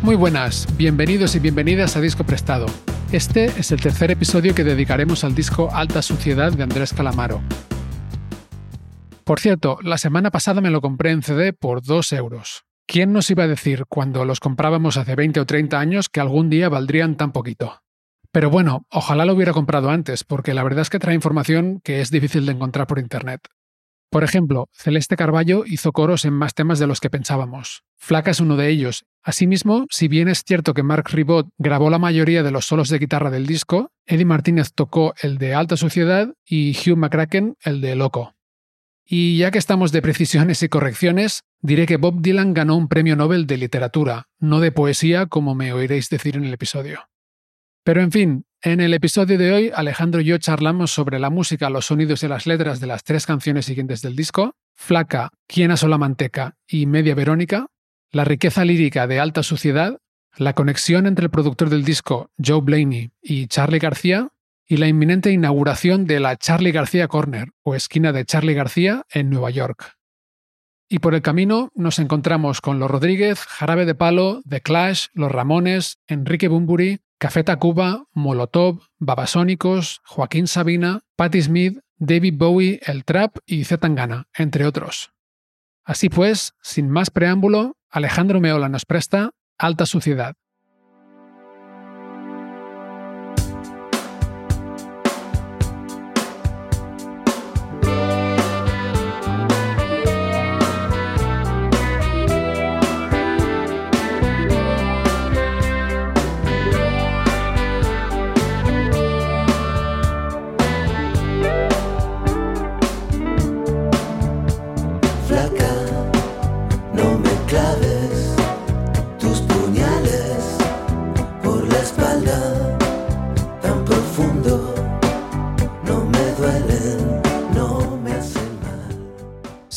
Muy buenas, bienvenidos y bienvenidas a Disco Prestado. Este es el tercer episodio que dedicaremos al disco Alta Suciedad de Andrés Calamaro. Por cierto, la semana pasada me lo compré en CD por 2 euros. ¿Quién nos iba a decir cuando los comprábamos hace 20 o 30 años que algún día valdrían tan poquito? Pero bueno, ojalá lo hubiera comprado antes, porque la verdad es que trae información que es difícil de encontrar por Internet. Por ejemplo, Celeste Carballo hizo coros en más temas de los que pensábamos. Flaca es uno de ellos. Asimismo, si bien es cierto que Mark Ribot grabó la mayoría de los solos de guitarra del disco, Eddie Martínez tocó el de Alta Suciedad y Hugh McCracken el de Loco. Y ya que estamos de precisiones y correcciones, diré que Bob Dylan ganó un premio Nobel de literatura, no de poesía como me oiréis decir en el episodio. Pero en fin, en el episodio de hoy, Alejandro y yo charlamos sobre la música, los sonidos y las letras de las tres canciones siguientes del disco, Flaca, Quién asó la manteca y Media Verónica, la riqueza lírica de Alta Suciedad, la conexión entre el productor del disco, Joe Blaney, y Charlie García, y la inminente inauguración de la Charlie García Corner, o esquina de Charlie García, en Nueva York. Y por el camino nos encontramos con Los Rodríguez, Jarabe de Palo, The Clash, Los Ramones, Enrique Bumburi, Café Tacuba, Molotov, Babasónicos, Joaquín Sabina, Patti Smith, David Bowie, El Trap y Zetangana, entre otros. Así pues, sin más preámbulo, Alejandro Meola nos presta Alta Suciedad.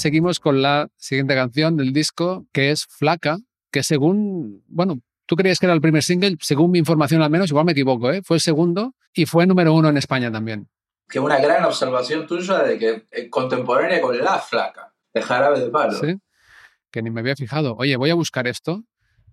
Seguimos con la siguiente canción del disco, que es Flaca, que según, bueno, tú creías que era el primer single, según mi información al menos, igual me equivoco, ¿eh? fue el segundo y fue número uno en España también. Que una gran observación tuya de que eh, contemporánea con La Flaca, de Jarabe de Palo. Sí, que ni me había fijado. Oye, voy a buscar esto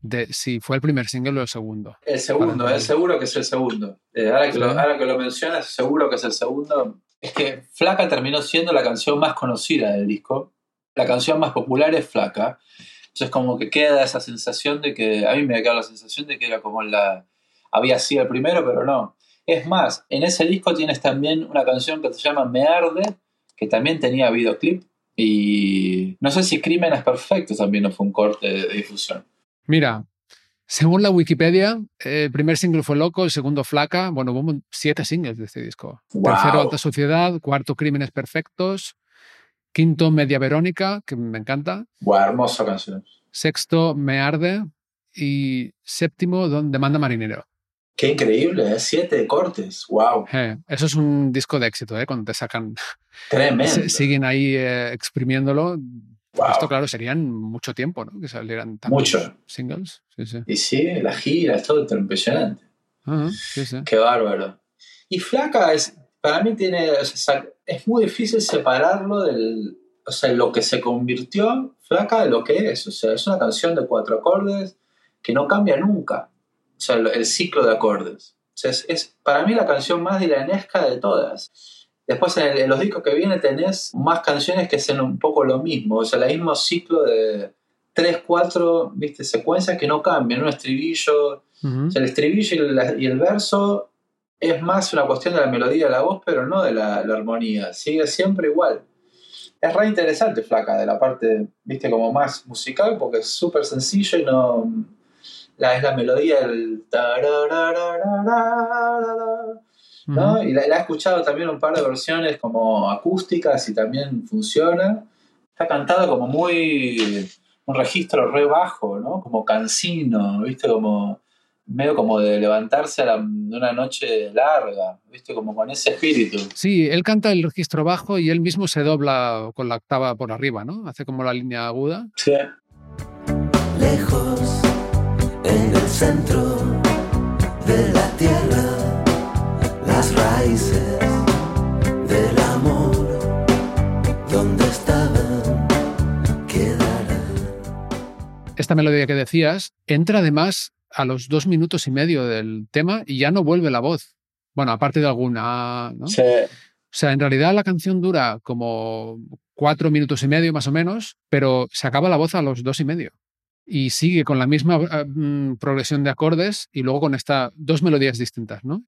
de si fue el primer single o el segundo. El segundo, es seguro que es el segundo. Eh, ahora, que lo, ahora que lo mencionas, seguro que es el segundo. Es que Flaca terminó siendo la canción más conocida del disco la canción más popular es Flaca. Entonces como que queda esa sensación de que, a mí me ha quedado la sensación de que era como la, había sido el primero, pero no. Es más, en ese disco tienes también una canción que se llama Me Arde, que también tenía videoclip. Y no sé si Crímenes Perfectos también no fue un corte de difusión. Mira, según la Wikipedia, el primer single fue Loco, el segundo Flaca. Bueno, hubo siete singles de este disco. Tercero, Alta Sociedad. Cuarto, Crímenes Perfectos. Quinto, Media Verónica, que me encanta. Buah, hermosa canción. Sexto, Me Arde. Y séptimo, Donde Manda Marinero. Qué increíble, ¿eh? siete cortes, wow. Eh, eso es un disco de éxito, ¿eh? cuando te sacan. Tremendo. siguen ahí eh, exprimiéndolo. Esto, claro, serían mucho tiempo, ¿no? Que salieran tantos singles. Sí, sí. Y sí, la gira, es todo impresionante. sí, sí. Qué bárbaro. Y Flaca es, para mí tiene, es muy difícil separarlo del, o sea, lo que se convirtió flaca de lo que es. O sea, es una canción de cuatro acordes que no cambia nunca. O sea, el, ciclo de acordes. O sea, es, para mí la canción más dilanesca de todas. Después en, los discos que vienen tenés más canciones que hacen un poco lo mismo. O sea, el mismo ciclo de tres, cuatro, viste, secuencias que no cambian. Un estribillo, o sea, el estribillo y el verso es más una cuestión de la melodía de la voz, pero no de la, armonía. Sigue siempre igual. Es re interesante, Flaca, de la parte, viste, como más musical, porque es súper sencillo y no. La, es la melodía del. ¿no? Y la, he escuchado también un par de versiones como acústicas y también funciona. Está cantado como muy. un registro re bajo, ¿no? Como cansino, ¿viste? Como medio como de levantarse a una noche larga, ¿viste? Como con ese espíritu. Sí, él canta el registro bajo y él mismo se dobla con la octava por arriba, ¿no? Hace como la línea aguda. Sí. Lejos, en el centro de la tierra, las raíces del amor, donde estaban, quedarán. Esta melodía que decías entra además a los dos minutos y medio del tema y ya no vuelve la voz. Bueno, aparte de alguna, ¿no? Sí. O sea, en realidad la canción dura como cuatro minutos y medio más o menos, pero se acaba la voz a los dos y medio. Y sigue con la misma eh, mm, progresión de acordes y luego con estas dos melodías distintas, ¿no?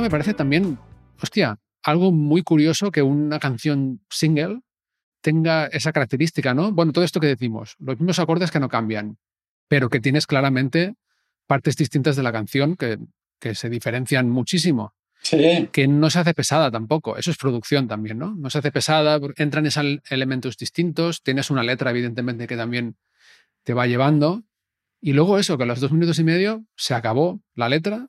Esto me parece también, hostia, algo muy curioso que una canción single tenga esa característica, ¿no? Bueno, todo esto que decimos, los mismos acordes que no cambian, pero que tienes claramente partes distintas de la canción que, que se diferencian muchísimo. Sí. que no se hace pesada tampoco. Eso es producción también, ¿no? No se hace pesada, entran esos elementos distintos, tienes una letra, evidentemente, que también te va llevando. Y luego eso, que a los dos minutos y medio se acabó la letra.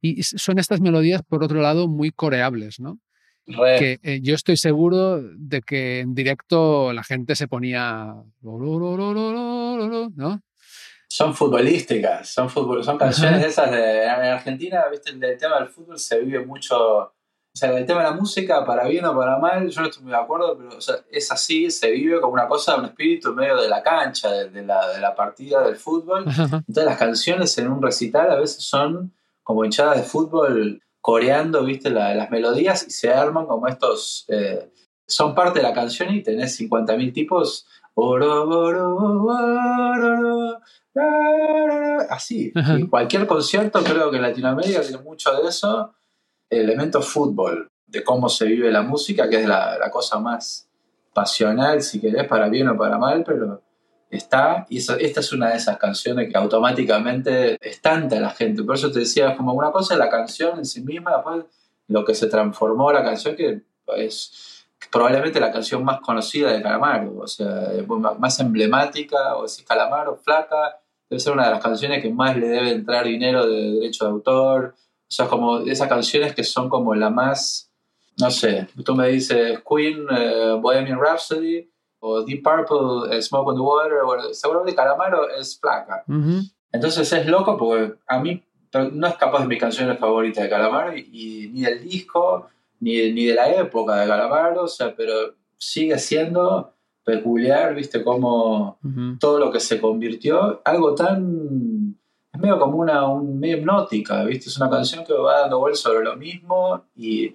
Y son estas melodías, por otro lado, muy coreables, ¿no? Re. Que eh, yo estoy seguro de que en directo la gente se ponía. ¿No? Son futbolísticas, son, fútbol, son canciones Ajá. esas de. En Argentina, viste, el, el tema del fútbol se vive mucho. O sea, el tema de la música, para bien o para mal, yo no estoy muy de acuerdo, pero o sea, es así, se vive como una cosa, un espíritu en medio de la cancha, de, de la, de la partida del fútbol. Ajá. Entonces las canciones en un recital a veces son como hinchadas de fútbol coreando, viste, la- las melodías y se arman como estos... eh, son parte de la canción y tenés 50.000 tipos. así. Y cualquier concierto, creo que en Latinoamérica tiene mucho de eso. Elemento fútbol, de cómo se vive la música, que es la, la cosa más pasional, si querés, para bien o para mal, pero está, y eso- esta es una de esas canciones que automáticamente es tanta la gente. Por eso te decía, como una cosa la canción en sí misma, después lo que se transformó la canción, que es probablemente la canción más conocida de Calamaro, o sea, más emblemática, o si Calamaro, Flaca, debe ser una de las canciones que más le debe entrar dinero de derecho de autor. O sea, como esas canciones que son como la más, no sé, tú me dices Queen, eh, Bohemian Rhapsody, o Deep Purple, eh, Smoke on the Water, bueno, seguramente Calamaro es flaca. Ujú. Entonces es loco porque a mí no es capaz de mis canciones favoritas de Calamaro y, y ni del disco, ni, ni de la época de Calamaro, o sea, pero sigue siendo peculiar, viste, como Ujú. todo lo que se convirtió, algo tan... Es medio como una un, medio hipnótica, ¿viste? Es una canción que va dando vueltas sobre lo mismo y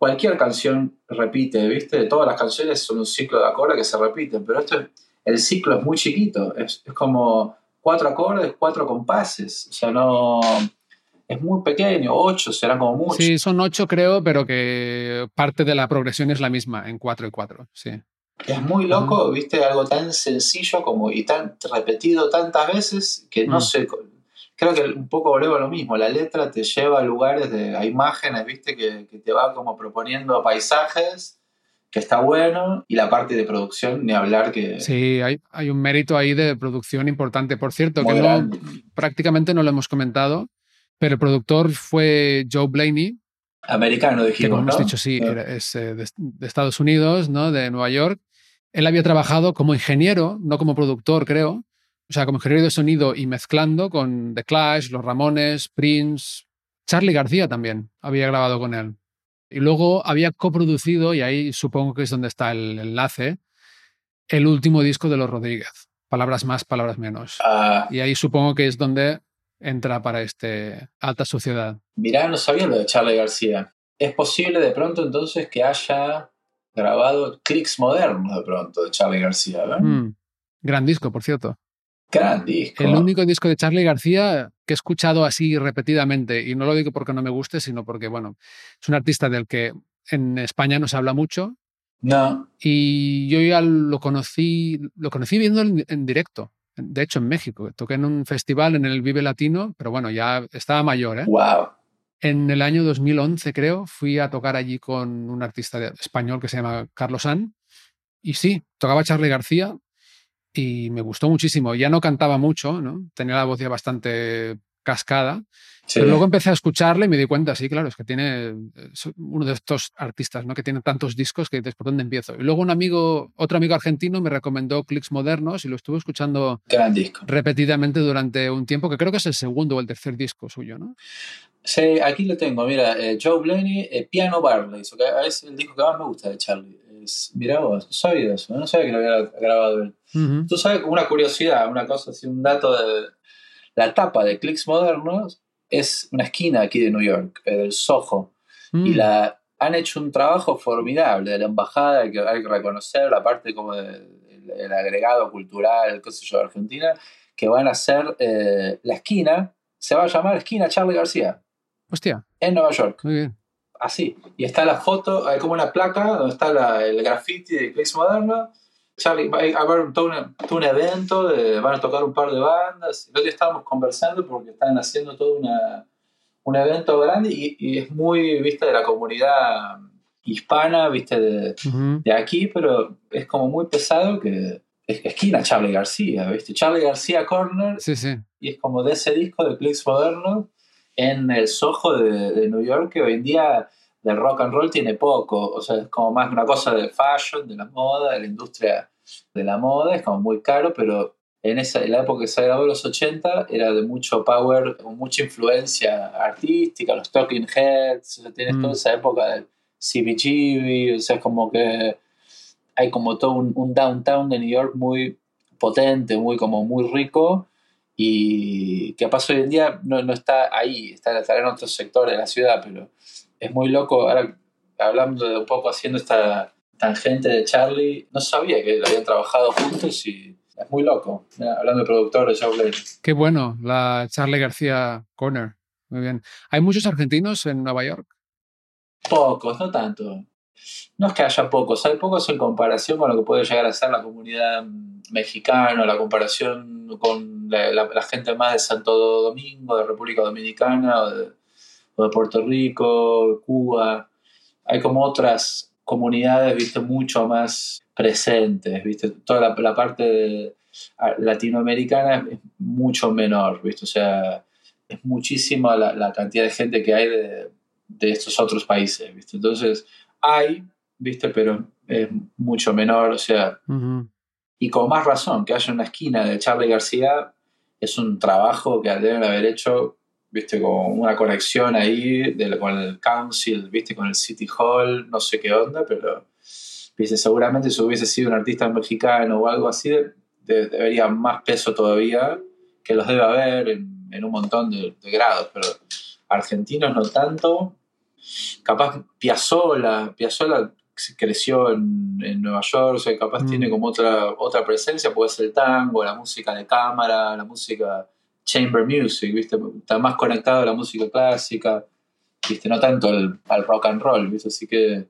cualquier canción repite, ¿viste? Todas las canciones son un ciclo de acordes que se repiten, pero esto es- el ciclo es muy chiquito, es, es como cuatro acordes, cuatro compases, o sea, no... Es muy pequeño, ocho será como mucho. Sí, son ocho creo, pero que parte de la progresión es la misma en cuatro y cuatro. Sí. Es muy loco, viste, algo tan sencillo como y tan repetido tantas veces que no Mm. sé. Creo que un poco volvemos a lo mismo. La letra te lleva a lugares, de, a imágenes, viste, que, que te va como proponiendo paisajes, que está bueno, y la parte de producción, ni hablar que. Sí, hay, hay un mérito ahí de producción importante. Por cierto, Muy que no, prácticamente no lo hemos comentado, pero el productor fue Joe Blaney, Americano, que dijimos. como hemos ¿no? dicho, sí, Ah. era- es eh, de, de Estados Unidos, ¿no? de Nueva York. Él había trabajado como ingeniero, no como productor, creo. O sea, como ingeniero de sonido y mezclando con The Clash, Los Ramones, Prince, Charlie García también había grabado con él. Y luego había coproducido, y ahí supongo que es donde está el enlace, el último disco de Los Rodríguez. Palabras más, palabras menos. Ah, Y ahí supongo que es donde entra para este Alta Sociedad. mirá, no sabía lo de Charlie García. Es posible de pronto entonces que haya grabado clics modernos de pronto de Charlie García, ¿verdad? Mm, Gran disco, por cierto. Gran disco. El único disco de Charlie García que he escuchado así repetidamente, y no lo digo porque no me guste, sino porque, bueno, es un artista del que en España no se habla mucho No, y yo ya lo conocí, lo conocí viendo en, en directo, de hecho en México. Toqué en un festival en el Vive Latino, pero bueno, ya estaba mayor, ¿eh? wow. En el año 2011, creo, fui a tocar allí con un artista español que se llama Carlos San. Y sí, tocaba Charlie García. Y me gustó muchísimo. Ya no cantaba mucho, ¿no? Tenía la voz ya bastante cascada. Pero luego empecé a escucharle y me di cuenta, sí, claro, es que tiene uno de estos artistas, ¿no? Que tiene tantos discos que dices, ¿por dónde empiezo? Y luego un amigo, otro amigo argentino me recomendó Clicks Modernos y lo estuve escuchando repetidamente durante un tiempo, que creo que es el segundo o el tercer disco suyo, ¿no? Sí, aquí lo tengo, mira, eh, Joe Blaney, eh, Piano Barley, que es el disco que más me gusta de Charlie. Es, mira vos, no sabía eso, no sabía que lo había grabado él. Tú sabes, una curiosidad, una cosa así, un dato de la tapa de Clicks Modernos es una esquina aquí de New York, eh, del Soho. Y mm. la, han hecho un trabajo formidable de la embajada, que hay que reconocer, la parte como del agregado cultural, qué sé yo, de Argentina, que van a hacer eh, la esquina, se va a llamar esquina Charlie García. Hostia. En Nueva York. Muy bien. Así. Y está la foto, hay como una placa donde está el graffiti de Clicks Moderno Charlie, va a haber todo, un evento, van a tocar un par de bandas. El otro día estábamos conversando porque están haciendo todo una, un evento grande y, es muy, viste, de la comunidad hispana, viste, de, de, aquí, pero es como muy pesado que es esquina Charlie García, viste, Charlie García Corner. Sí, sí. Y es como de ese disco de Clicks Moderno en el Soho de, de New York que hoy en día del rock and roll tiene poco, o sea, es como más una cosa de fashion, de la moda, de la industria de la moda, es como muy caro, pero en esa en la época que se grabó los 80 era de mucho power, con mucha influencia artística, los Talking Heads, o sea, tienes toda mm. esa época del CBGB, o sea, es como que hay como todo un, downtown de New York muy potente, muy como muy rico y que pasó hoy en día no, no está ahí, está, en otros sectores de la ciudad, pero es muy loco, ahora hablando de un poco haciendo esta tangente de Charlie, no sabía que habían trabajado juntos y es muy loco, hablando de productores, Joe Qué bueno, la Charlie García Corner. Muy bien. ¿Hay muchos argentinos en Nueva York? Pocos, no tanto. No es que haya pocos, hay pocos en comparación con lo que puede llegar a ser la comunidad mexicana, la comparación con la, gente más de Santo Domingo, de República Dominicana o de, de Puerto Rico, Cuba. Hay como otras comunidades, viste, mucho más presentes, viste, toda la, parte latinoamericana es mucho menor, viste, o sea, es muchísima la, cantidad de gente que hay de, estos otros países, viste, entonces hay, viste, pero es mucho menor, o sea, y con más razón, que haya una esquina de Charlie García es un trabajo que deben haber hecho viste, con una conexión ahí con el council, viste, con el City Hall, no sé qué onda, pero viste, seguramente si hubiese sido un artista mexicano o algo así, debería más peso todavía, que los debe haber en, un montón de, grados, pero argentinos no tanto. Capaz Piazzola, Piazzola creció en, en Nueva York, o sea, capaz mm. tiene como otra, otra presencia, puede ser el tango, la música de cámara, la música chamber music, ¿viste? Está más conectado a la música clásica, ¿viste? No tanto al, rock and roll, ¿viste? Así que,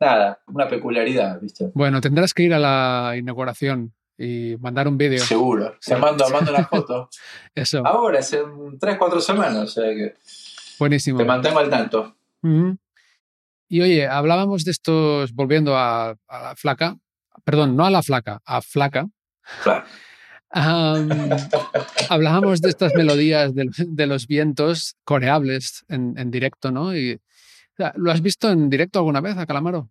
nada, una peculiaridad, ¿viste? Bueno, tendrás que ir a la inauguración y mandar un vídeo. Seguro, se mando, mando una foto. Eso. Ahora, hace 3, 4 semanas, o sea que... Buenísimo. Te mantengo al tanto. Y oye, hablábamos de estos, volviendo a, a, la flaca, perdón, no a la flaca, a flaca. Hablábamos de estas melodías de, los vientos coreables en, directo, ¿no? Y, ¿Lo has visto en directo alguna vez a Calamaro?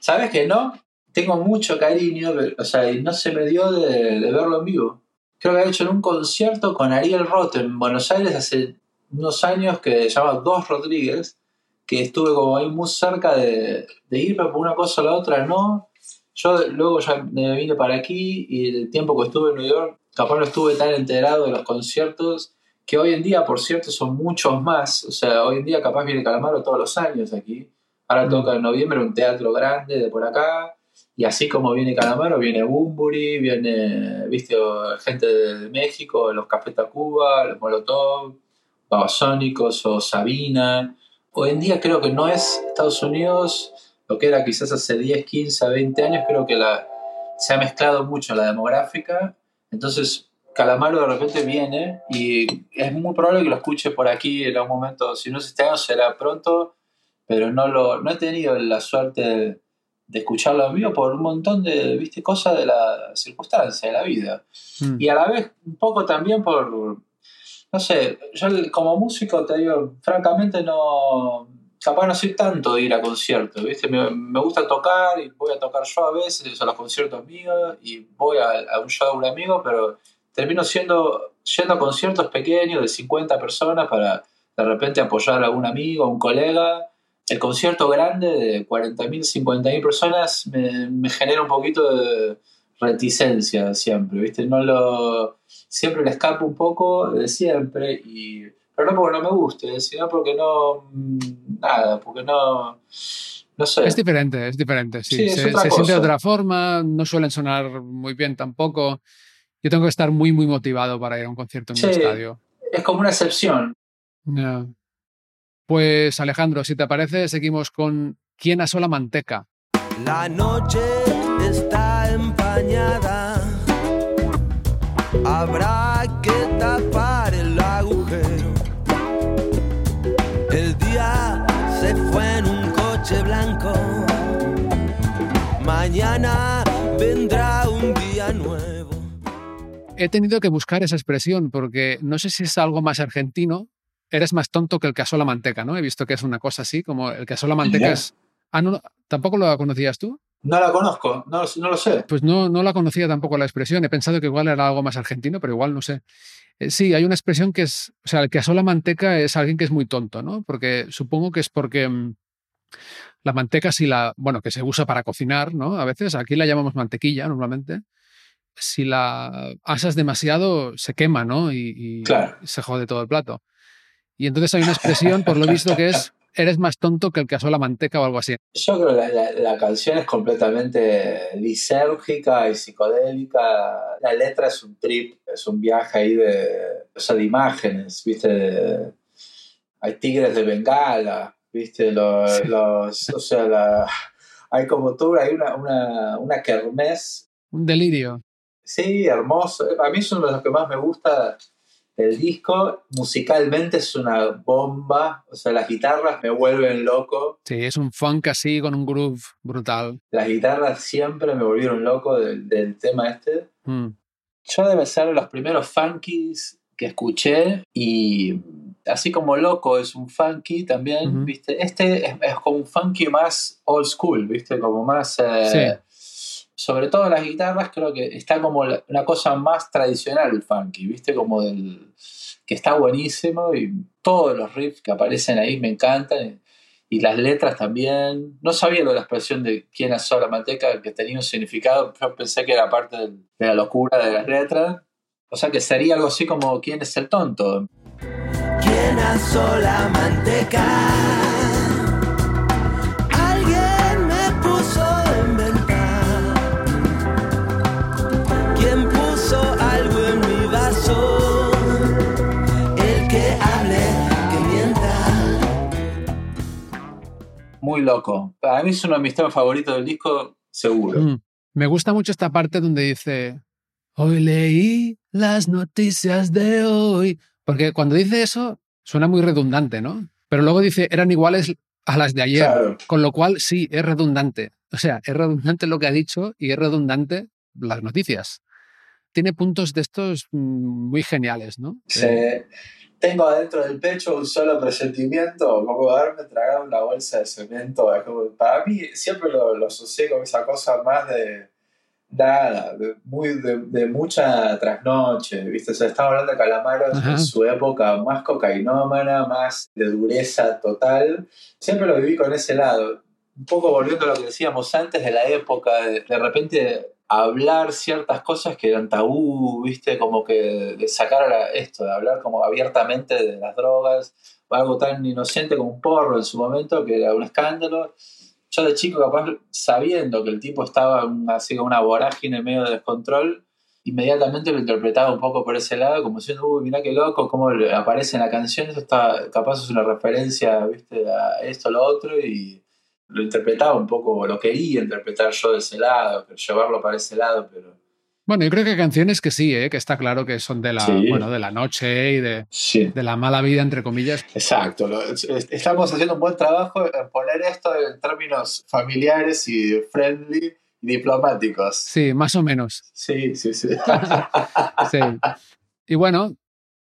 Sabes que no, tengo mucho cariño, o sea, no se me dio de, verlo en vivo. Creo que ha hecho en un concierto con Ariel Roth en Buenos Aires hace unos años que se llama Dos Rodríguez, que estuve como ahí muy cerca de, de ir, pero por una cosa o la otra no. Yo luego ya me vine para aquí y el tiempo que estuve en New York, capaz no estuve tan enterado de los conciertos que hoy en día, por cierto, son muchos más. O sea, hoy en día capaz viene Calamaro todos los años aquí. Ahora mm. toca en noviembre un teatro grande de por acá. Y así como viene Calamaro, viene Bumburi, viene, viste, gente de México, los Café Tacuba, los Molotov, Babasónicos o Sabina. Hoy en día creo que no es Estados Unidos lo que era quizás hace 10, 15, 20 años, creo que la, se ha mezclado mucho la demográfica. Entonces, Calamaro de repente viene y es muy probable que lo escuche por aquí en algún momento. Si no es este año, será pronto, pero no, lo, no he tenido la suerte de escucharlo en vivo por un montón de ¿viste? cosas de la circunstancia, de la vida. Mm. Y a la vez un poco también por, no sé, yo como músico te digo, francamente no, capaz no soy tanto de ir a conciertos, ¿viste? Me, gusta tocar y voy a tocar yo a veces a los conciertos míos y voy a, un show de un amigo, pero termino siendo, yendo a conciertos pequeños de 50 personas para de repente apoyar a algún amigo, a un colega. El concierto grande de 40.000, 50.000 personas me genera un poquito de reticencia siempre, ¿viste? No lo, siempre le escapo un poco de siempre, y, pero no porque no me guste, sino porque no, mm, nada, porque no, no sé. Es diferente, es diferente, sí. Sí, es se se siente de otra forma, no suelen sonar muy bien tampoco. Yo tengo que estar muy, muy motivado para ir a un concierto en un Sí. estadio. Es como una excepción. Ya. Pues Alejandro, si te parece, seguimos con ¿Quién asó la manteca? La noche está empañada. Habrá que tapar el agujero. El día se fue en un coche blanco. Mañana vendrá un día nuevo. He tenido que buscar esa expresión porque no sé si es algo más argentino. Eres más tonto que el que asó la manteca, ¿no? He visto que es una cosa así, como el que asó la manteca es... Ah, no, ¿tampoco lo conocías tú? No la conozco, no, no lo sé. Pues no, no la conocía tampoco la expresión. He pensado que igual era algo más argentino, pero igual no sé. Eh, sí, hay una expresión que es, o sea, el que asó la manteca es alguien que es muy tonto, ¿no? Porque supongo que es porque mm, la manteca si la, bueno, que se usa para cocinar, ¿no? A veces aquí la llamamos mantequilla normalmente. Si la asas demasiado se quema, ¿no? Y, y Claro. se jode todo el plato. Y entonces hay una expresión, por lo visto, que es eres más tonto que el que asó la manteca o algo así. Yo creo que la, la- la canción es completamente lisérgica y psicodélica. La letra es un trip, es un viaje ahí de, o sea, de imágenes, ¿viste? Hay tigres de Bengala, ¿viste? Los, Sí. los- o sea, la- hay como tú, hay una, una, una kermés, Un delirio. sí, hermoso. A mí es uno de los que más me gusta del disco. Musicalmente es una bomba, o sea, las guitarras me vuelven loco. Sí, es un funk así con un groove brutal. Las guitarras siempre me volvieron loco del, del tema este. Mm. Yo debe ser de los primeros funkies que escuché y así como Loco es un funky también. ¿viste? Este es, es como un funky más old school, ¿viste? Como más... eh, Sobre todo las guitarras creo que está como la- una cosa más tradicional el funky, ¿viste? Como del... que está buenísimo y todos los riffs que aparecen ahí me encantan. Y las letras también. No sabía lo de la expresión de quién asó la manteca, que tenía un significado. Yo pensé que era parte del- de la locura de las letras. O sea que sería algo así como quién es el tonto. ¿Quién asó la manteca? Muy loco. Para mí es uno de mis temas favoritos del disco, seguro. Mm. Me gusta mucho esta parte donde dice, hoy leí las noticias de hoy. Porque cuando dice eso, suena muy redundante, ¿no? Pero luego dice, eran iguales a las de ayer. Claro. Con lo cual, sí, es redundante. O sea, es redundante lo que ha dicho y es redundante las noticias. Tiene puntos de estos mm, muy geniales, ¿no? Se- tengo adentro del pecho un solo presentimiento, como haberme tragado una bolsa de cemento. Es como- para mí siempre lo, lo asocié con esa cosa más de nada, de, muy, de, de mucha trasnoche, ¿viste? O sea, estaba hablando de Calamaros Ajá. en su época más cocainómana, más de dureza total. Siempre lo viví con ese lado. Un poco volviendo a lo que decíamos antes de la época, de, de repente hablar ciertas cosas que eran tabú, ¿viste? Como que de sacar a la- esto, de hablar como abiertamente de las drogas, algo tan inocente como un porro en su momento, que era un escándalo. Yo de chico, capaz, sabiendo que el tipo estaba así como una vorágine medio de descontrol, inmediatamente lo interpretaba un poco por ese lado, como diciendo, uy, mirá qué loco, cómo aparece en la canción, eso está, capaz es una referencia, ¿viste? A esto, lo otro, y lo interpretaba un poco, lo quería interpretar yo de ese lado, llevarlo para ese lado, pero Bueno, yo creo que hay canciones que sí, ¿eh? que está claro que son de la, Sí. bueno, de la noche y de, Sí. de la mala vida, entre comillas. Exacto. lo- estamos haciendo un buen trabajo en poner esto en términos familiares y friendly y diplomáticos. Sí, más o menos. Sí, sí, sí. Sí. Y bueno,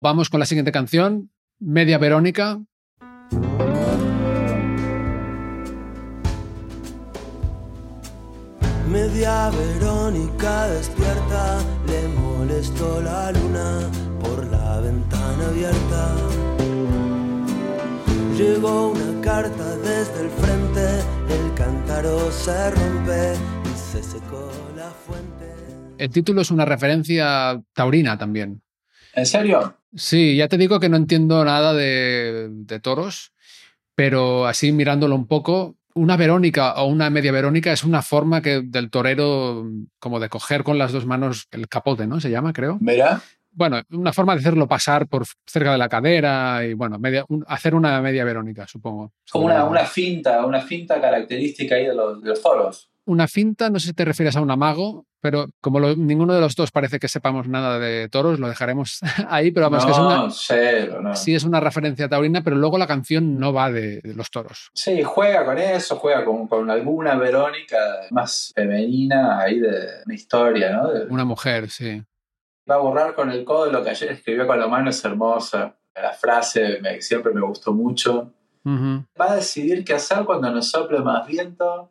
vamos con la siguiente canción, Media Verónica. Media Verónica despierta, le molestó la luna por la ventana abierta. Llegó una carta desde el frente, el cántaro se rompe y se secó la fuente. El título es una referencia taurina también. ¿En serio? Sí, ya te digo que no entiendo nada de, de toros, pero así mirándolo un poco, una Verónica o una media Verónica es una forma que del torero como de coger con las dos manos el capote, ¿no? Se llama, creo. Mira. Bueno, una forma de hacerlo pasar por cerca de la cadera y bueno, media- un- hacer una media Verónica, supongo. Como una, una finta, una finta característica ahí de los, de los toros. Una finta, no sé si te refieres a un amago, pero como lo- ninguno de los dos parece que sepamos nada de toros, lo dejaremos ahí, pero vamos, no, que es una, cero, no. sí es una referencia taurina, pero luego la canción no va de, de los toros. Sí, juega con eso, juega con, con alguna Verónica más femenina ahí de una historia, ¿no? De- Una mujer, sí. Va a borrar con el codo lo que ayer escribió con la mano, es hermosa. La frase me- siempre me gustó mucho. Ujú. Va a decidir qué hacer cuando nos sople más viento.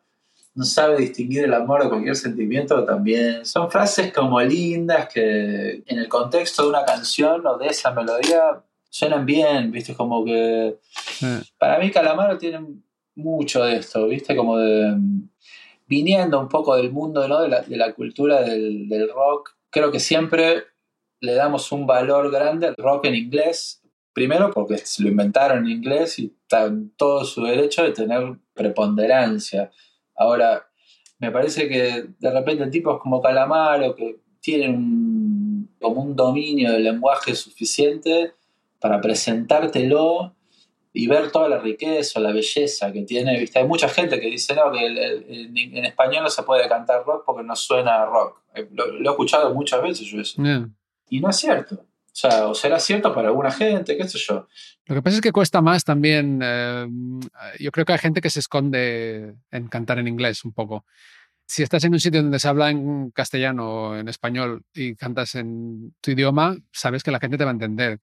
No sabe distinguir el amor de cualquier sentimiento también. Son frases como lindas que en el contexto de una canción o de esa melodía suenan bien, ¿viste? Como que para mí Calamaro tiene mucho de esto, ¿viste? Como de... Viniendo un poco del mundo, ¿no? De la, de la cultura del, del rock, creo que siempre le damos un valor grande al rock en inglés. Primero porque se lo inventaron en inglés y está en todo su derecho de tener preponderancia. Ahora, me parece que de repente tipos como Calamaro, que tienen un- como un dominio del lenguaje suficiente para presentártelo y ver toda la riqueza, la belleza que tiene. ¿viste? Hay mucha gente que dice no, que el- el- en, español no se puede cantar rock porque no suena a rock. Eh, Lo, lo he escuchado muchas veces yo eso. Y no es cierto. O sea, o será cierto para alguna gente, qué sé yo. Lo que pasa es que cuesta más también. eh, yo creo que hay gente que se esconde en cantar en inglés un poco. Si estás en un sitio donde se habla en castellano o en español y cantas en tu idioma, sabes que la gente te va a entender.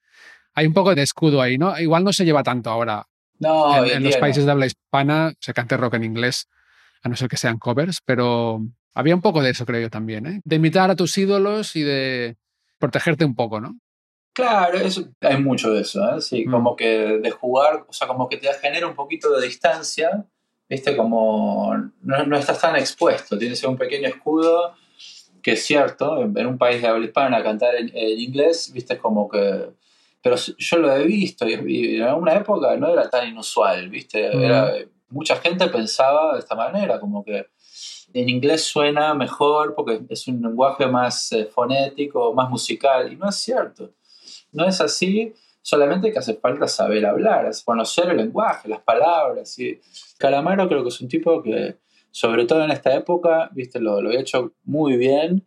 Hay un poco de escudo ahí, ¿no? Igual no se lleva tanto ahora. No, en, en los día no. países de habla hispana se cante rock en inglés, a no ser que sean covers, pero había un poco de eso, creo yo también, ¿eh? De imitar a tus ídolos y de protegerte un poco, ¿no? Claro, eso, hay mucho de eso, ¿eh? Sí, Mm. como que de jugar, o sea, como que te genera un poquito de distancia, ¿viste? Como no, no estás tan expuesto, tienes un pequeño escudo, que es cierto, en, en un país de habla hispana cantar en, en inglés, ¿viste? Como que... Pero yo lo he visto y, y en alguna época no era tan inusual, ¿viste? Mm. Era, mucha gente pensaba de esta manera, como que en inglés suena mejor porque es un lenguaje más eh, fonético, más musical, y no es cierto. No es así, solamente que hace falta saber hablar, conocer el lenguaje, las palabras. Y Calamaro creo que es un tipo que, sobre todo en esta época, viste, lo, lo he hecho muy bien.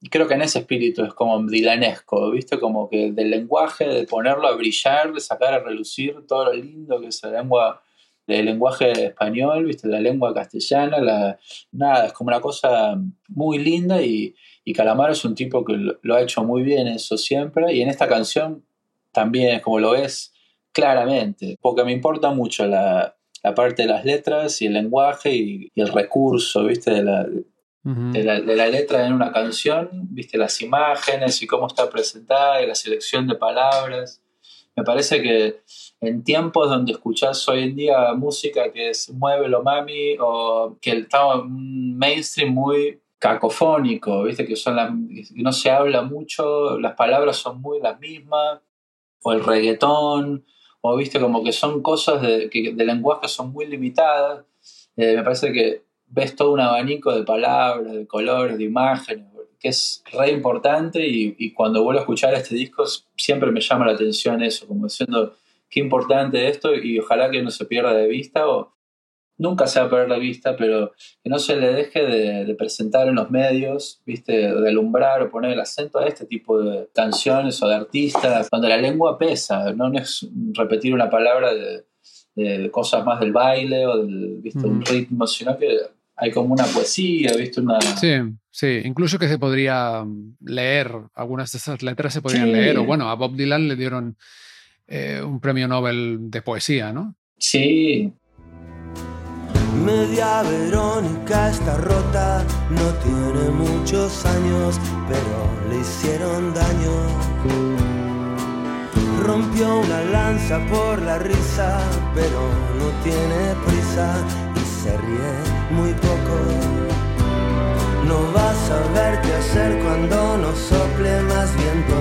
Y creo que en ese espíritu es como dilanesco, ¿viste? Como que del lenguaje, de ponerlo a brillar, de sacar a relucir todo lo lindo que es la lengua, el lenguaje español, ¿viste? La lengua castellana, la, nada, es como una cosa muy linda y, y Calamaro es un tipo que lo, lo ha hecho muy bien eso siempre y en esta canción también es como lo ves claramente, porque me importa mucho la, la parte de las letras y el lenguaje y, y el recurso, ¿viste? De la, Ujú. de la, de la letra en una canción, viste las imágenes y cómo está presentada y la selección de palabras. Me parece que en tiempos donde escuchás hoy en día música que es Muévelo Mami o que está un mainstream muy cacofónico, viste que son las, que no se habla mucho, las palabras son muy las mismas, o el reggaetón, o viste como que son cosas de, que, de lenguaje son muy limitadas. Eh, me parece que ves todo un abanico de palabras, de colores, de imágenes, que es re importante y, y cuando vuelvo a escuchar este disco siempre me llama la atención eso, como diciendo qué importante esto y ojalá que no se pierda de vista o, nunca se va a perder la vista, pero que no se le deje de, presentar en los medios, ¿viste? de alumbrar o poner el acento a este tipo de canciones o de artistas, donde la lengua pesa, no es repetir una palabra de, cosas más del baile o del ¿viste? un ritmo, sino que hay como una poesía, ¿viste? Una... Sí, sí, incluso que se podría leer, algunas de esas letras se podrían leer, o bueno, a Bob Dylan le dieron eh, un premio Nobel de poesía, ¿no? Sí, Media Verónica está rota, no tiene muchos años, pero le hicieron daño. Rompió una lanza por la risa, pero no tiene prisa se ríe muy poco. No va a saber qué hacer cuando no sople más viento.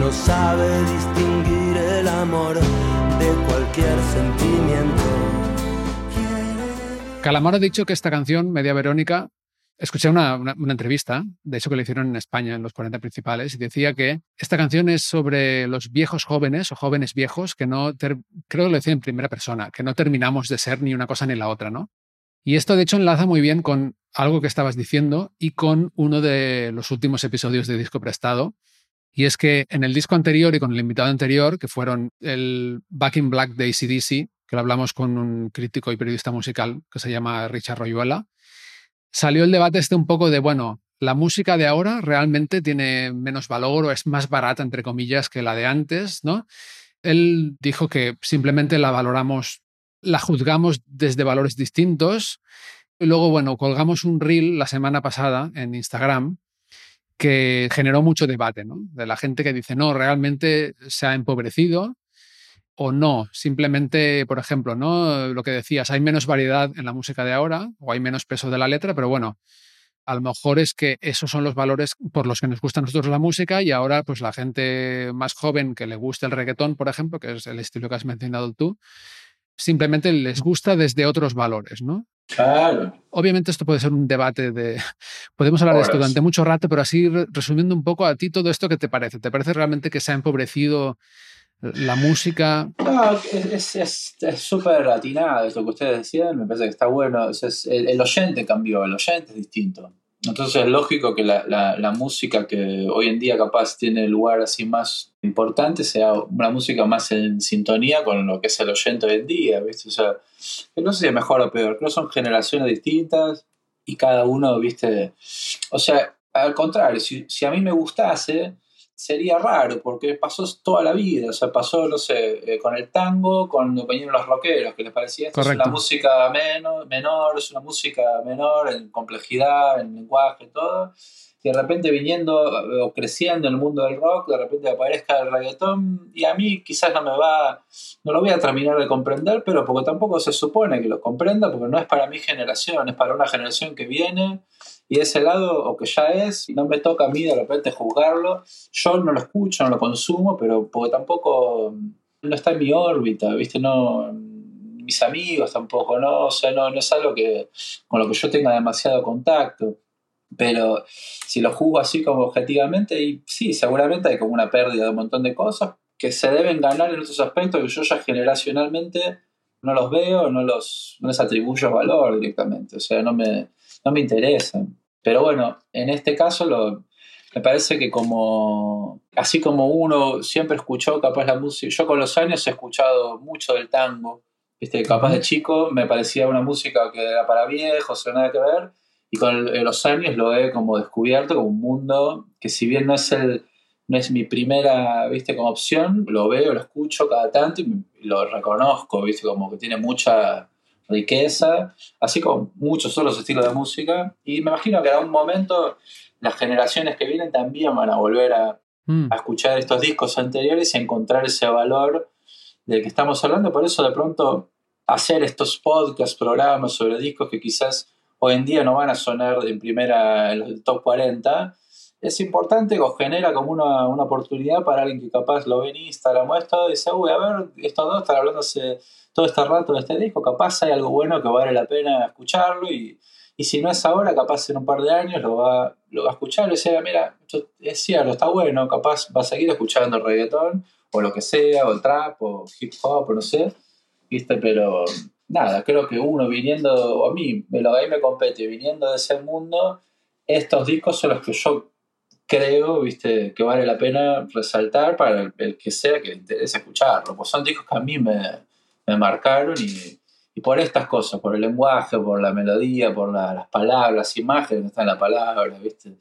No sabe distinguir el amor de cualquier sentimiento. Calamaro ha dicho que esta canción, Media Verónica, escuché una, entrevista, de hecho que le hicieron en España en los 40 principales, y decía que esta canción es sobre los viejos jóvenes o jóvenes viejos que no, creo que lo decía en primera persona, que no terminamos de ser ni una cosa ni la otra, ¿no? Y esto de hecho enlaza muy bien con algo que estabas diciendo y con uno de los últimos episodios de Disco Prestado. Y es que en el disco anterior y con el invitado anterior, que fueron el Back in Black de ACDC, que lo hablamos con un crítico y periodista musical que se llama Richard Royuela, salió el debate este un poco de, bueno, la música de ahora realmente tiene menos valor o es más barata, entre comillas, que la de antes, ¿no? Él dijo que simplemente la valoramos, la juzgamos desde valores distintos. Y luego, bueno, colgamos un reel la semana pasada en Instagram que generó mucho debate. De la gente que dice, no, realmente se ha empobrecido, o no. Simplemente, por ejemplo, ¿no? Lo que decías, hay menos variedad en la música de ahora o hay menos peso de la letra, pero bueno, a lo mejor es que esos son los valores por los que nos gusta a nosotros la música y ahora pues la gente más joven que le gusta el reggaetón, por ejemplo, que es el estilo que has mencionado tú, simplemente les gusta desde otros valores, ¿no? Claro. Obviamente esto puede ser un debate de... Podemos hablar de esto durante mucho rato, pero así resumiendo un poco a ti todo esto, ¿qué te parece? ¿Te parece realmente que se ha empobrecido la música. No, es súper es, atinado esto que ustedes decían, me parece que está bueno. Es, el, oyente cambió, el oyente es distinto. Entonces es lógico que la, la, música que hoy en día capaz tiene el lugar así más importante sea una música más en sintonía con lo que es el oyente en día, ¿viste? O sea, no sé si es mejor o peor, creo que son generaciones distintas y cada uno, ¿viste? O sea, al contrario, si, si a mí me gustase, sería raro, porque pasó toda la vida, o sea, pasó, no sé, eh, con el tango, cuando vinieron los rockeros, que les parecía esto es una música menor, menor, es una música menor en complejidad, en lenguaje, todo, y de repente viniendo eh, o creciendo en el mundo del rock, de repente aparezca el reggaetón, y a mí quizás no me va, no lo voy a terminar de comprender, pero porque tampoco se supone que lo comprenda, porque no es para mi generación, es para una generación que viene y de ese lado, o que ya es, y no me toca a mí de repente juzgarlo, yo no lo escucho, no lo consumo, pero porque tampoco no está en mi órbita, ¿viste? No, mis amigos tampoco, ¿no? O sea, no, no es algo que, con lo que yo tenga demasiado contacto. Pero si lo juzgo así como objetivamente, y sí, seguramente hay como una pérdida de un montón de cosas que se deben ganar en otros aspectos que yo ya generacionalmente no los veo, no, los, no les atribuyo valor directamente. O sea, no me, no me interesan. Pero bueno, en este caso lo, me parece que como, así como uno siempre escuchó capaz la música, yo con los años he escuchado mucho del tango, ¿viste? capaz de chico me parecía una música que era para viejos, o nada que ver, y con los años lo he como descubierto como un mundo que si bien no es el no es mi primera, viste, como opción, lo veo, lo escucho cada tanto y lo reconozco, viste, como que tiene mucha riqueza, así como muchos otros estilos de música. Y me imagino que en algún momento las generaciones que vienen también van a volver a, mm. a escuchar estos discos anteriores y a encontrar ese valor del que estamos hablando. Por eso de pronto hacer estos podcasts, programas sobre discos que quizás hoy en día no van a sonar en primera en el top 40, es importante o genera como una, una, oportunidad para alguien que capaz lo ve en Instagram o dice, uy, a ver, estos dos están hablándose todo este rato de este disco, capaz hay algo bueno que vale la pena escucharlo y, y si no es ahora, capaz en un par de años lo va, lo va a escuchar y dice, mira, esto es cierto, está bueno, capaz va a seguir escuchando reggaetón o lo que sea, o el trap, o hip hop, o no sé, ¿viste? Pero nada, creo que uno viniendo, a mí, me lo ahí me compete, viniendo de ese mundo, estos discos son los que yo creo, viste, que vale la pena resaltar para el, que sea que le interese escucharlo, pues son discos que a mí me, me marcaron y, y, por estas cosas, por el lenguaje, por la melodía, por las palabras, imágenes que están en la palabra, viste.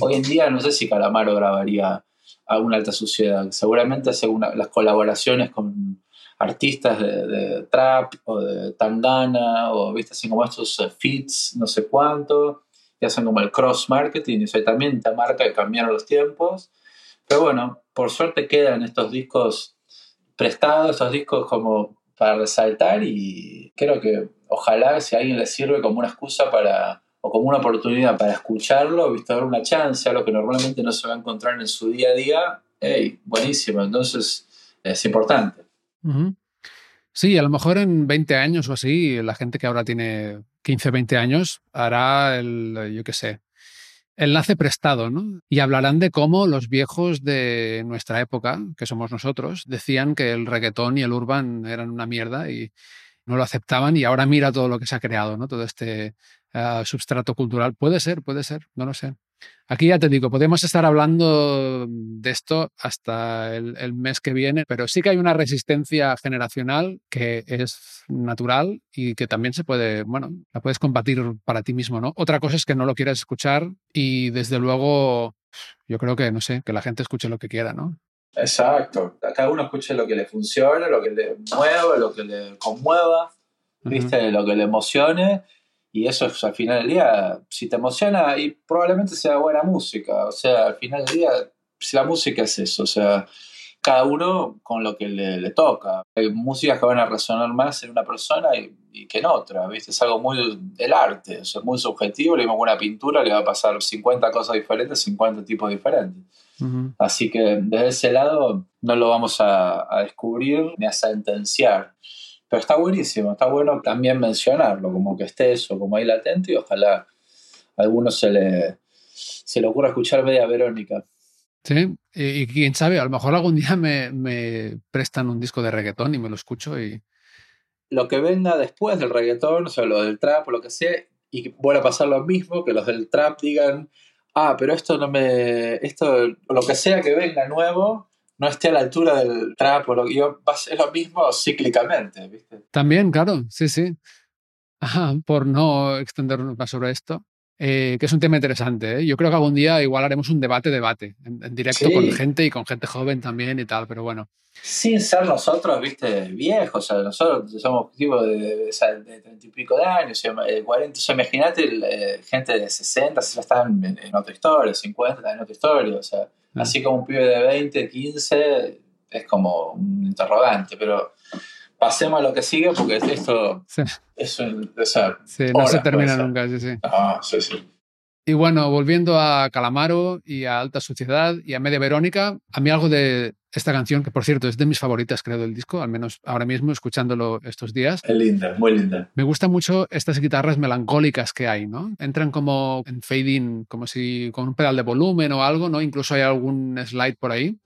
Hoy en día no sé si Calamaro grabaría a una alta suciedad, seguramente hace las colaboraciones con artistas de, trap o de tangana o viste así como estos eh, feats no sé cuánto y hacen como el cross marketing y eso también te marca que cambiaron los tiempos. Pero bueno por suerte quedan estos discos prestados estos discos como para resaltar y creo que ojalá si a alguien le sirve como una excusa para o como una oportunidad para escucharlo, visto dar una chance a lo que normalmente no se va a encontrar en su día a día, hey, buenísimo, entonces es importante. Sí, a lo mejor en 20 años o así, la gente que ahora tiene 15, 20 años hará el, yo qué sé, enlace prestado, ¿no? Y hablarán de cómo los viejos de nuestra época, que somos nosotros, decían que el reggaetón y el urban eran una mierda y no lo aceptaban y ahora mira todo lo que se ha creado, ¿no? Todo este uh, substrato cultural. Puede ser, puede ser, no lo sé. Aquí ya te digo, podemos estar hablando de esto hasta el, mes que viene, pero sí que hay una resistencia generacional que es natural y que también se puede, bueno, la puedes combatir para ti mismo, ¿no? Otra cosa es que no lo quieras escuchar y desde luego yo creo que, no sé, que la gente escuche lo que quiera, ¿no? Exacto, cada uno escuche lo que le funcione, lo que le mueva, lo que le conmueva, ¿viste? Lo que le emocione y eso es al final del día, si te emociona, y probablemente sea buena música. O sea, al final del día, si la música es eso, o sea, cada uno con lo que le, toca. Hay músicas que van a resonar más en una persona y, que en otra, ¿viste? Es algo muy del arte, o sea, muy subjetivo. Le mismo una pintura le va a pasar 50 cosas diferentes, 50 tipos diferentes. Así que desde ese lado no lo vamos a, a descubrir ni a sentenciar. Pero está buenísimo, está bueno también mencionarlo, como que esté eso, como ahí latente y ojalá a alguno se le, se le ocurra escuchar media Verónica. Sí, y, quién sabe, a lo mejor algún día me, me, prestan un disco de reggaetón y me lo escucho y... Lo que venga después del reggaetón, o sea, lo del trap o lo que sea, y vuelva a pasar lo mismo, que los del trap digan, ah, pero esto no me... esto, lo que sea que venga nuevo, no esté a la altura del trap o lo yo, es lo mismo cíclicamente, ¿viste? También, claro, sí, sí. Ajá, por no extendernos más sobre esto, eh, que es un tema interesante. ¿eh? Yo creo que algún día igual haremos un debate-debate en, directo con gente y con gente joven también y tal, pero bueno. Sin ser nosotros, viste, viejos, o sea, nosotros somos tipo de, 30 y pico de años, 40, o sea, imagínate eh, gente de 60, si ya están en, otra historia, 50 están en otra historia, o sea, Ah. Así como un pibe de 20, 15, es como un interrogante, pero pasemos a lo que sigue porque esto es un, o sea, sí, no se termina nunca, sí, sí. Ah, sí, sí. Y bueno, volviendo a Calamaro y a Alta Suciedad y a Media Verónica, a mí algo de esta canción, que por cierto es de mis favoritas, creo, del disco, al menos ahora mismo escuchándolo estos días. Es linda, muy linda. Me gustan mucho estas guitarras melancólicas que hay, ¿no? Entran como en fading, como si con un pedal de volumen o algo, ¿no? Incluso hay algún slide por ahí.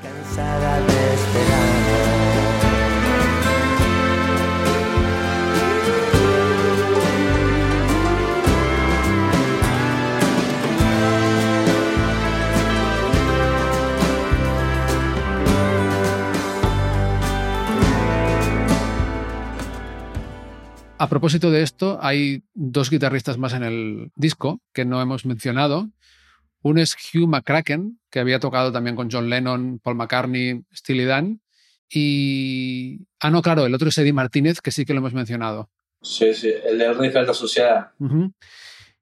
Cansada de esperar. A propósito de esto, hay dos guitarristas más en el disco que no hemos mencionado. Uno es Hugh McCracken, que había tocado también con John Lennon, Paul McCartney, Steely Dan. Y. Ah, no, claro, el otro es Eddie Martínez, que sí que lo hemos mencionado. Sí, sí, el de Riff de la Sociedad.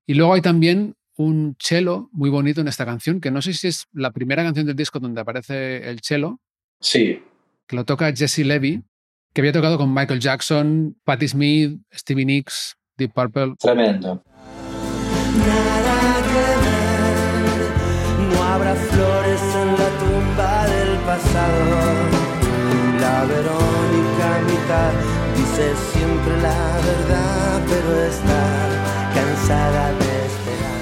Y luego hay también un cello muy bonito en esta canción, que no sé si es la primera canción del disco donde aparece el cello. Sí. Que lo toca Jesse Levy, que había tocado con Michael Jackson, Patti Smith, Stevie Nicks, Deep Purple. Tremendo. no habrá flores en la tumba del pasado. La Verónica mitad dice siempre la verdad, pero está cansada de esperar.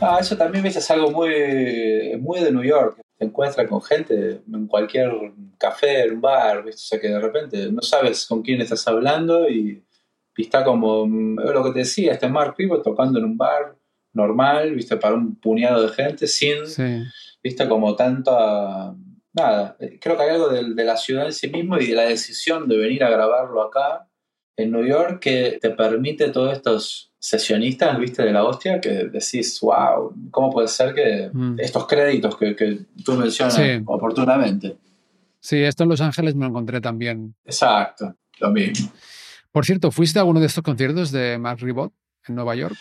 Ah, eso también es algo muy, muy de New York. Te encuentras con gente en cualquier café, en un bar, ¿viste? o sea que de repente no sabes con quién estás hablando y, está como lo que te decía, este Mark Ribot tocando en un bar normal, viste, para un puñado de gente, sin, viste, como tanta... Nada, creo que hay algo de, de la ciudad en sí mismo y de la decisión de venir a grabarlo acá en New York que te permite todos estos sesionistas, viste, de la hostia, que decís, wow, ¿cómo puede ser que mm. estos créditos que, que tú mencionas oportunamente? Sí, esto en Los Ángeles me lo encontré también. Exacto, lo mismo. Por cierto, ¿fuiste a alguno de estos conciertos de Mark Ribot en Nueva York?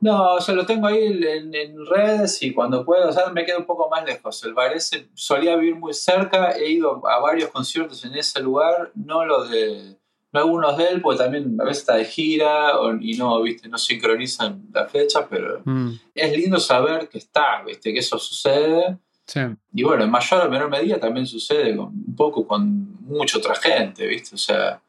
No, o sea, lo tengo ahí en, redes y cuando puedo, o sea, me quedo un poco más lejos. El bar ese solía vivir muy cerca, he ido a varios conciertos en ese lugar, no lo de no algunos de él, porque también a veces está de gira y no, ¿viste? no sincronizan la fecha, pero mm. es lindo saber que está, ¿viste? que eso sucede. Y bueno, en mayor o menor medida también sucede con, un poco con mucha otra gente, ¿viste? O sea,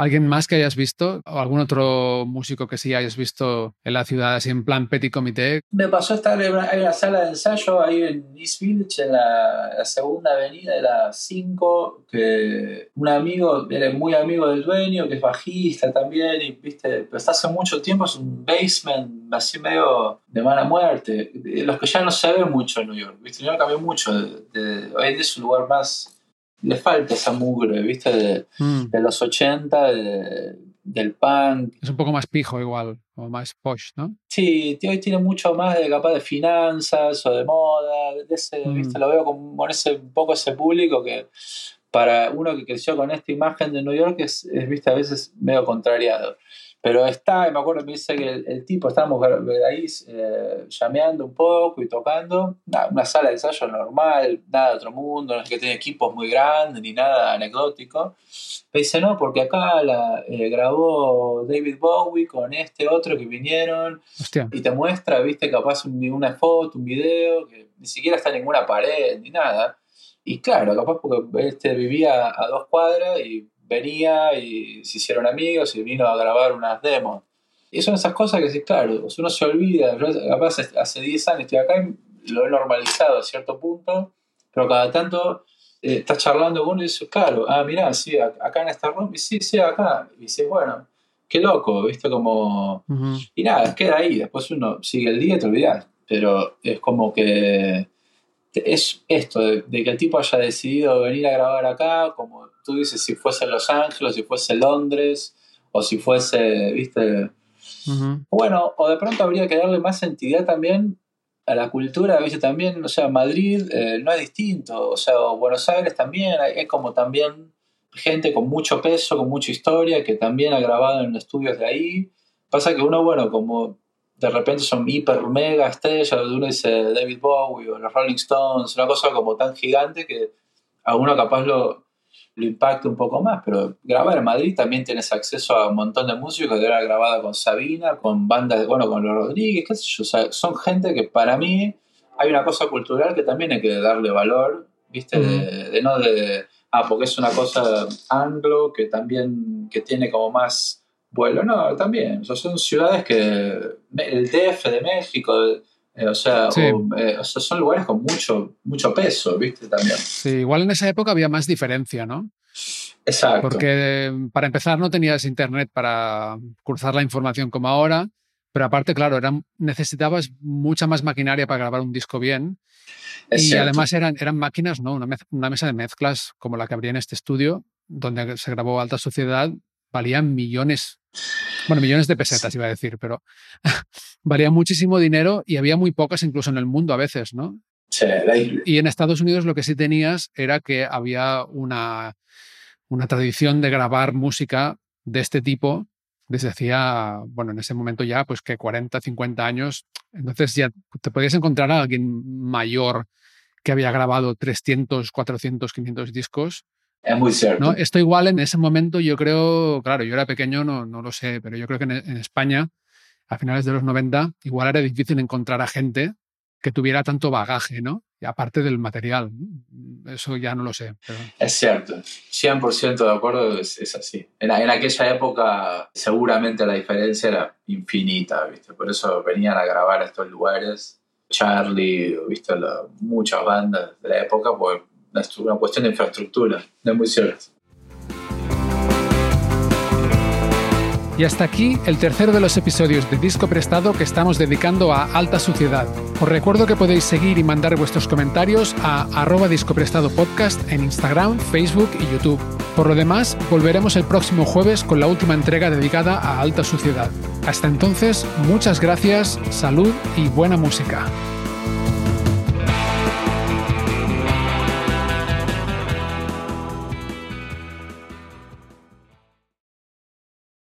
¿Alguien más que hayas visto? ¿O algún otro músico que sí hayas visto en la ciudad, así en plan petit comité? Me pasó estar en una, sala de ensayo ahí en East Village, en la, segunda avenida de la 5, que un amigo, era muy amigo del dueño, que es bajista también, y viste, pero está hace mucho tiempo, es un basement así medio de mala muerte. Los que ya no se ven mucho en New York, viste, New York cambió mucho. De, hoy es un lugar más le falta esa mugre, ¿viste? De, mm. de los 80, del punk. Es un poco más pijo igual, o más posh, ¿no? Sí, hoy tiene mucho más de capaz de finanzas o de moda, de ese, mm. ¿viste? Lo veo como ese, un poco ese público que para uno que creció con esta imagen de New York es, es viste, a veces medio contrariado. Pero está, me acuerdo, me dice que el, tipo, estábamos ahí eh, llameando un poco y tocando, una sala de ensayo normal, nada de otro mundo, no es que tiene equipos muy grandes ni nada anecdótico. Me dice, no, porque acá la, eh, grabó David Bowie con este otro que vinieron y te muestra, viste, capaz una foto, un video, que ni siquiera está en ninguna pared ni nada. Y claro, capaz porque este vivía a dos cuadras y venía y se hicieron amigos y vino a grabar unas demos. Y son esas cosas que, sí, claro, uno se olvida. capaz hace 10 años estoy acá y lo he normalizado a cierto punto, pero cada tanto eh, estás charlando con uno y dices, claro, ah, mirá, sí, acá en esta room, y sí, sí, acá. Y dices, bueno, qué loco, ¿viste? Como. Y nada, queda ahí. Después uno sigue el día y te olvidas. Pero es como que es esto, de, que el tipo haya decidido venir a grabar acá, como tú dices, si fuese Los Ángeles, si fuese Londres, o si fuese, viste. Bueno, o de pronto habría que darle más entidad también a la cultura, viste, también, o sea, Madrid eh, no es distinto, o sea, Buenos Aires también, hay, como también gente con mucho peso, con mucha historia, que también ha grabado en estudios de ahí. Pasa que uno, bueno, como de repente son hiper mega estrellas, uno dice David Bowie o los Rolling Stones, una cosa como tan gigante que a uno capaz lo, lo un poco más, pero grabar en Madrid también tienes acceso a un montón de músicos que era grabada con Sabina, con bandas, bueno, con los Rodríguez, qué sé yo, son gente que para mí hay una cosa cultural que también hay que darle valor, ¿viste? de, de, no de, ah, porque es una cosa anglo que también, que tiene como más bueno, no, también. son ciudades que. El DF de México, eh, o, sea, eh, o, sea, son lugares con mucho, mucho peso, ¿viste? También. Sí, igual en esa época había más diferencia, ¿no? Exacto. Porque para empezar no tenías internet para cruzar la información como ahora, pero aparte, claro, eran, necesitabas mucha más maquinaria para grabar un disco bien. y además eran, eran máquinas, ¿no? Una, una, mesa de mezclas como la que habría en este estudio, donde se grabó Alta Sociedad, valían millones bueno, millones de pesetas iba a decir, pero valía muchísimo dinero y había muy pocas incluso en el mundo a veces, ¿no? Sí, y en Estados Unidos lo que sí tenías era que había una, una tradición de grabar música de este tipo desde hacía, bueno, en ese momento ya, pues que 40, 50 años. Entonces ya te podías encontrar a alguien mayor que había grabado 300, 400, 500 discos es muy cierto. ¿no? Esto igual en ese momento yo creo, claro, yo era pequeño, no, no lo sé, pero yo creo que en, España, a finales de los 90, igual era difícil encontrar a gente que tuviera tanto bagaje, ¿no? Y aparte del material. Eso ya no lo sé. Es cierto, 100% de acuerdo, es, así. En, en, aquella época seguramente la diferencia era infinita, ¿viste? Por eso venían a grabar a estos lugares Charlie, viste muchas bandas de la época, pues es una cuestión de infraestructura, no es muy cierto. Y hasta aquí el tercero de los episodios de Disco Prestado que estamos dedicando a Alta Suciedad. Os recuerdo que podéis seguir y mandar vuestros comentarios a arroba Disco Prestado Podcast en Instagram, Facebook y YouTube. Por lo demás, volveremos el próximo jueves con la última entrega dedicada a Alta Suciedad. Hasta entonces, muchas gracias, salud y buena música.